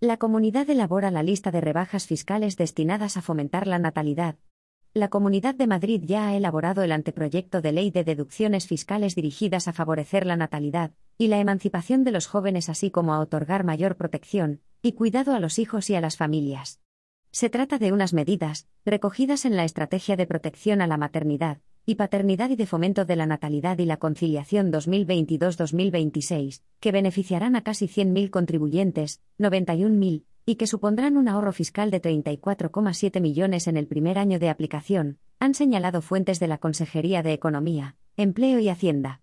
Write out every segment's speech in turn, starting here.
La comunidad elabora la lista de rebajas fiscales destinadas a fomentar la natalidad. La Comunidad de Madrid ya ha elaborado el anteproyecto de ley de deducciones fiscales dirigidas a favorecer la natalidad y la emancipación de los jóvenes, así como a otorgar mayor protección y cuidado a los hijos y a las familias. Se trata de unas medidas, recogidas en la Estrategia de Protección a la Maternidad y Paternidad y de Fomento de la Natalidad y la Conciliación 2022-2026, que beneficiarán a casi 100.000 contribuyentes, 91.000, y que supondrán un ahorro fiscal de 34,7 millones en el primer año de aplicación, han señalado fuentes de la Consejería de Economía, Empleo y Hacienda.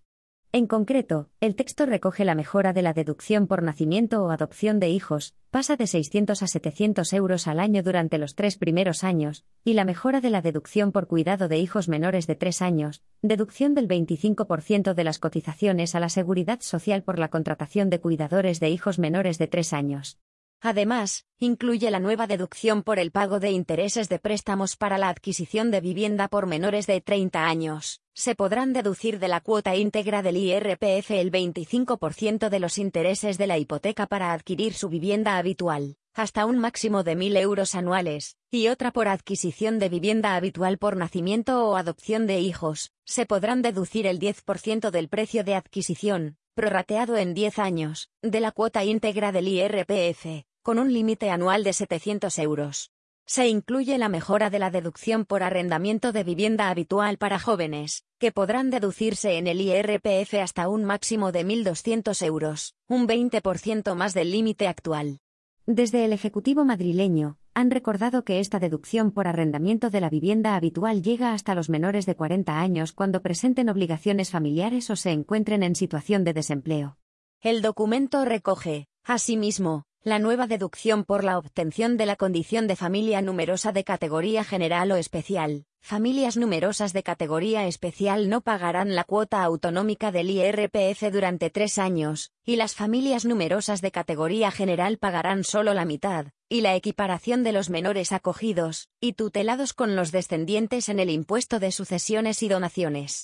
En concreto, el texto recoge la mejora de la deducción por nacimiento o adopción de hijos, pasa de 600 a 700 euros al año durante los tres primeros años, y la mejora de la deducción por cuidado de hijos menores de tres años, deducción del 25% de las cotizaciones a la seguridad social por la contratación de cuidadores de hijos menores de tres años. Además, incluye la nueva deducción por el pago de intereses de préstamos para la adquisición de vivienda por menores de 30 años. Se podrán deducir de la cuota íntegra del IRPF el 25% de los intereses de la hipoteca para adquirir su vivienda habitual, hasta un máximo de 1.000 euros anuales, y otra por adquisición de vivienda habitual por nacimiento o adopción de hijos. Se podrán deducir el 10% del precio de adquisición, prorrateado en 10 años, de la cuota íntegra del IRPF, con un límite anual de 700 euros. Se incluye la mejora de la deducción por arrendamiento de vivienda habitual para jóvenes, que podrán deducirse en el IRPF hasta un máximo de 1.200 euros, un 20% más del límite actual. Desde el Ejecutivo madrileño, han recordado que esta deducción por arrendamiento de la vivienda habitual llega hasta los menores de 40 años cuando presenten obligaciones familiares o se encuentren en situación de desempleo. El documento recoge, asimismo, la nueva deducción por la obtención de la condición de familia numerosa de categoría general o especial. Familias numerosas de categoría especial no pagarán la cuota autonómica del IRPF durante tres años, y las familias numerosas de categoría general pagarán solo la mitad, y la equiparación de los menores acogidos y tutelados con los descendientes en el impuesto de sucesiones y donaciones.